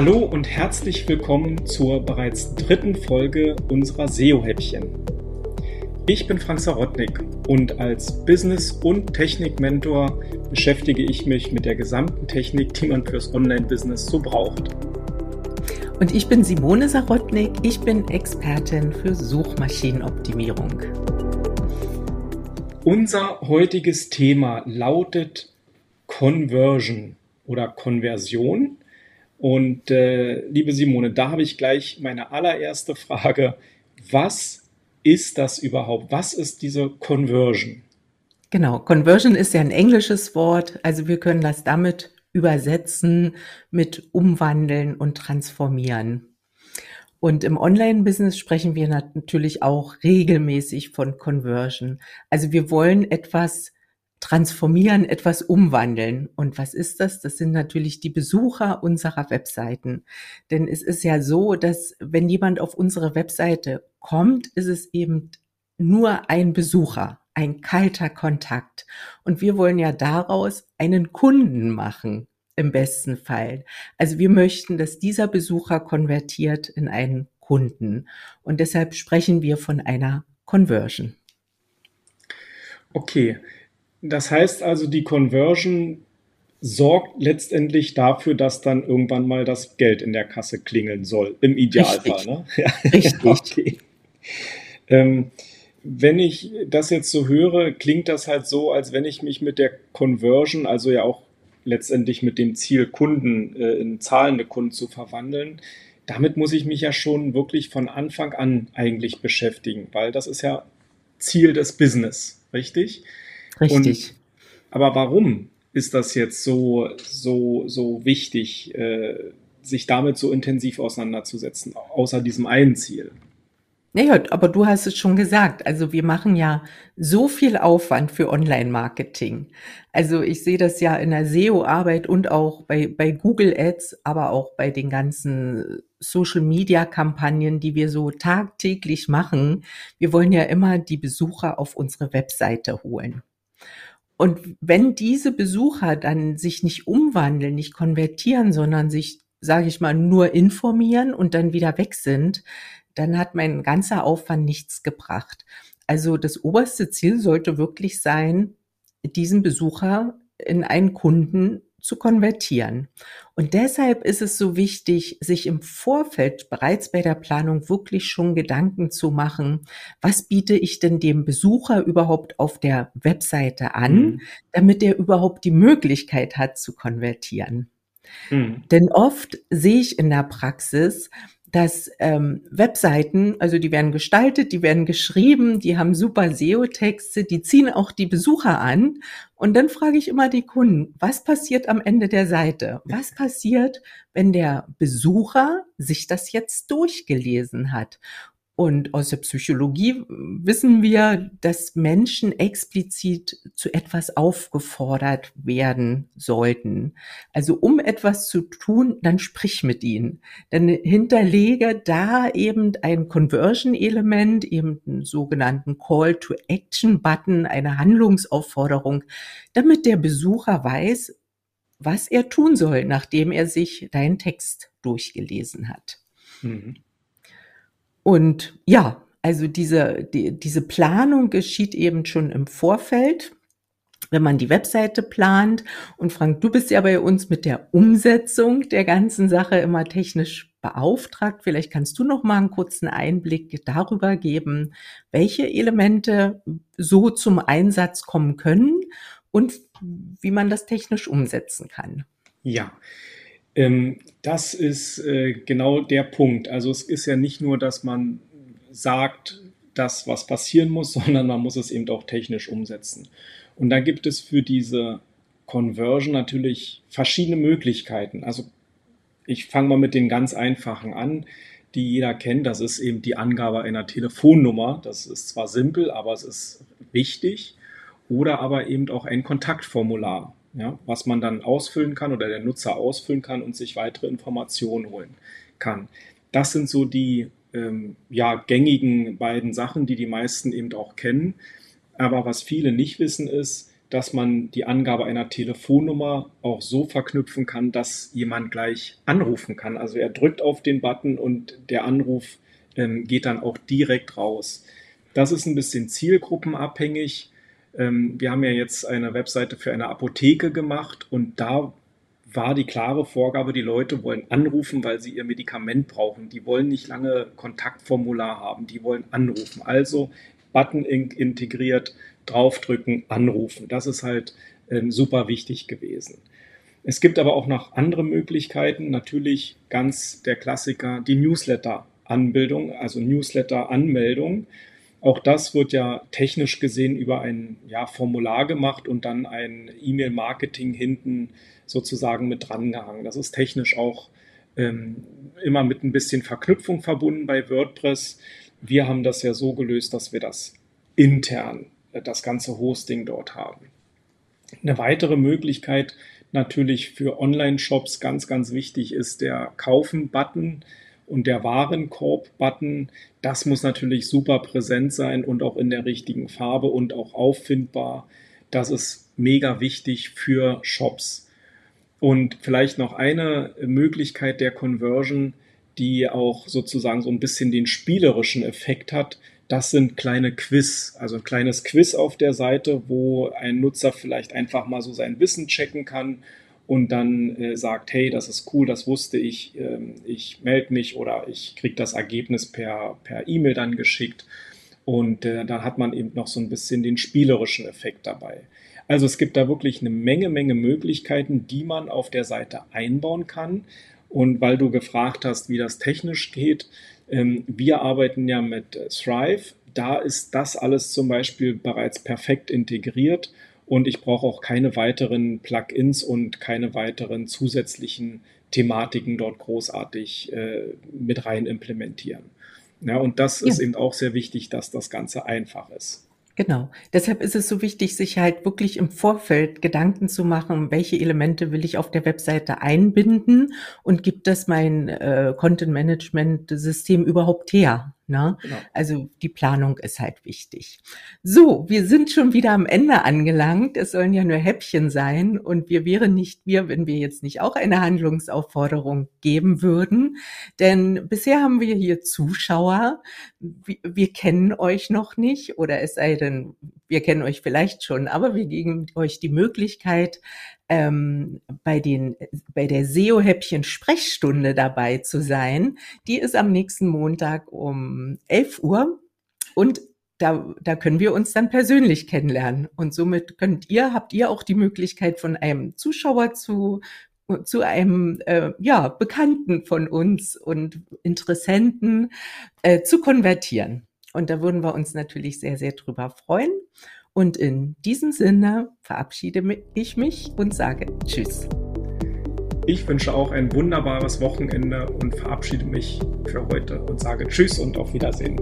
Hallo und herzlich willkommen zur bereits dritten Folge unserer SEO-Häppchen. Ich bin Frank Sarotnik und als Business- und Technik-Mentor beschäftige ich mich mit der gesamten Technik, die man fürs Online-Business so braucht. Und ich bin Simone Sarotnik, ich bin Expertin für Suchmaschinenoptimierung. Unser heutiges Thema lautet Conversion oder Konversion. Und äh, liebe Simone, da habe ich gleich meine allererste Frage. Was ist das überhaupt? Was ist diese Conversion? Genau, Conversion ist ja ein englisches Wort. Also wir können das damit übersetzen mit umwandeln und transformieren. Und im Online-Business sprechen wir natürlich auch regelmäßig von Conversion. Also wir wollen etwas transformieren, etwas umwandeln. Und was ist das? Das sind natürlich die Besucher unserer Webseiten. Denn es ist ja so, dass wenn jemand auf unsere Webseite kommt, ist es eben nur ein Besucher, ein kalter Kontakt. Und wir wollen ja daraus einen Kunden machen, im besten Fall. Also wir möchten, dass dieser Besucher konvertiert in einen Kunden. Und deshalb sprechen wir von einer Conversion. Okay, das heißt also, die Conversion sorgt letztendlich dafür, dass dann irgendwann mal das Geld in der Kasse klingeln soll, im Idealfall. Richtig. Ne? Ja. Richtig. okay. Ähm, wenn ich das jetzt so höre, klingt das halt so, als wenn ich mich mit der Conversion, also ja auch letztendlich mit dem Ziel, Kunden äh, in zahlende Kunden zu verwandeln, damit muss ich mich ja schon wirklich von Anfang an eigentlich beschäftigen, weil das ist ja Ziel des Business, richtig? Richtig. Und, aber warum ist das jetzt so, so, so wichtig, äh, sich damit so intensiv auseinanderzusetzen, außer diesem einen Ziel? Naja, aber du hast es schon gesagt. Also wir machen ja so viel Aufwand für Online-Marketing. Also ich sehe das ja in der SEO-Arbeit und auch bei, bei Google Ads, aber auch bei den ganzen Social-Media-Kampagnen, die wir so tagtäglich machen. Wir wollen ja immer die Besucher auf unsere Webseite holen. Und wenn diese Besucher dann sich nicht umwandeln, nicht konvertieren, sondern sich, sage ich mal, nur informieren und dann wieder weg sind, dann hat mein ganzer Aufwand nichts gebracht. Also das oberste Ziel sollte wirklich sein, diesen Besucher in einen Kunden zu konvertieren. Und deshalb ist es so wichtig, sich im Vorfeld bereits bei der Planung wirklich schon Gedanken zu machen, was biete ich denn dem Besucher überhaupt auf der Webseite an, mhm. damit er überhaupt die Möglichkeit hat zu konvertieren. Mhm. Denn oft sehe ich in der Praxis, dass ähm, Webseiten, also die werden gestaltet, die werden geschrieben, die haben super SEO-Texte, die ziehen auch die Besucher an. Und dann frage ich immer die Kunden, was passiert am Ende der Seite? Was passiert, wenn der Besucher sich das jetzt durchgelesen hat? Und aus der Psychologie wissen wir, dass Menschen explizit zu etwas aufgefordert werden sollten. Also um etwas zu tun, dann sprich mit ihnen. Dann hinterlege da eben ein Conversion-Element, eben einen sogenannten Call-to-Action-Button, eine Handlungsaufforderung, damit der Besucher weiß, was er tun soll, nachdem er sich deinen Text durchgelesen hat. Mhm. Und ja, also diese, die, diese Planung geschieht eben schon im Vorfeld, wenn man die Webseite plant. Und Frank, du bist ja bei uns mit der Umsetzung der ganzen Sache immer technisch beauftragt. Vielleicht kannst du noch mal einen kurzen Einblick darüber geben, welche Elemente so zum Einsatz kommen können und wie man das technisch umsetzen kann. Ja, ähm, das ist äh, genau der Punkt. Also es ist ja nicht nur, dass man sagt, das, was passieren muss, sondern man muss es eben auch technisch umsetzen. Und da gibt es für diese Conversion natürlich verschiedene Möglichkeiten. Also ich fange mal mit den ganz einfachen an, die jeder kennt. Das ist eben die Angabe einer Telefonnummer. Das ist zwar simpel, aber es ist wichtig. Oder aber eben auch ein Kontaktformular ja, was man dann ausfüllen kann oder der Nutzer ausfüllen kann und sich weitere Informationen holen kann. Das sind so die ähm, ja, gängigen beiden Sachen, die die meisten eben auch kennen. Aber was viele nicht wissen ist, dass man die Angabe einer Telefonnummer auch so verknüpfen kann, dass jemand gleich anrufen kann. Also er drückt auf den Button und der Anruf ähm, geht dann auch direkt raus. Das ist ein bisschen zielgruppenabhängig. Ähm, wir haben ja jetzt eine Webseite für eine Apotheke gemacht und da war die klare Vorgabe, die Leute wollen anrufen, weil sie ihr Medikament brauchen. Die wollen nicht lange Kontaktformular haben, die wollen anrufen. Also Button integriert, draufdrücken, anrufen. Das ist halt ähm, super wichtig gewesen. Es gibt aber auch noch andere Möglichkeiten. Natürlich ganz der Klassiker, die Newsletter-Anbildung, also Newsletter-Anmeldung. Auch das wird ja technisch gesehen über ein ja, Formular gemacht und dann ein E-Mail-Marketing hinten sozusagen mit drangehangen. Das ist technisch auch ähm, immer mit ein bisschen Verknüpfung verbunden bei WordPress. Wir haben das ja so gelöst, dass wir das intern, äh, das ganze Hosting dort haben. Eine weitere Möglichkeit natürlich für Online-Shops ganz, ganz wichtig ist der Kaufen-Button und der Warenkorb-Button. Das muss natürlich super präsent sein und auch in der richtigen Farbe und auch auffindbar. Das ist mega wichtig für Shops. Und vielleicht noch eine Möglichkeit der Conversion, die auch sozusagen so ein bisschen den spielerischen Effekt hat. Das sind kleine Quiz, also ein kleines Quiz auf der Seite, wo ein Nutzer vielleicht einfach mal so sein Wissen checken kann und dann äh, sagt, hey, das ist cool, das wusste ich, ähm, ich melde mich oder ich kriege das Ergebnis per E-Mail dann geschickt und äh, dann hat man eben noch so ein bisschen den spielerischen Effekt dabei. Also es gibt da wirklich eine Menge, Menge Möglichkeiten, die man auf der Seite einbauen kann. Und weil du gefragt hast, wie das technisch geht, ähm, wir arbeiten ja mit äh, Thrive. Da ist das alles zum Beispiel bereits perfekt integriert und ich brauche auch keine weiteren Plugins und keine weiteren zusätzlichen Thematiken dort großartig äh, mit rein implementieren. Ja, und das ja. ist eben auch sehr wichtig, dass das Ganze einfach ist. Genau. Deshalb ist es so wichtig, sich halt wirklich im Vorfeld Gedanken zu machen, welche Elemente will ich auf der Webseite einbinden und gibt das mein äh, Content Management System überhaupt her? Ne? Genau. Also die Planung ist halt wichtig. So, wir sind schon wieder am Ende angelangt. Es sollen ja nur Häppchen sein und wir wären nicht wir, wenn wir jetzt nicht auch eine Handlungsaufforderung geben würden. Denn bisher haben wir hier Zuschauer. Wir, wir kennen euch noch nicht oder es sei denn, wir kennen euch vielleicht schon, aber wir geben euch die Möglichkeit, ähm, bei den bei der SEO-Häppchen Sprechstunde dabei zu sein. Die ist am nächsten Montag um 11 Uhr und da, da können wir uns dann persönlich kennenlernen. Und somit könnt ihr, habt ihr auch die Möglichkeit, von einem Zuschauer zu, zu einem äh, ja, Bekannten von uns und Interessenten äh, zu konvertieren. Und da würden wir uns natürlich sehr, sehr drüber freuen. Und in diesem Sinne verabschiede ich mich und sage Tschüss. Ich wünsche auch ein wunderbares Wochenende und verabschiede mich für heute und sage Tschüss und auf Wiedersehen.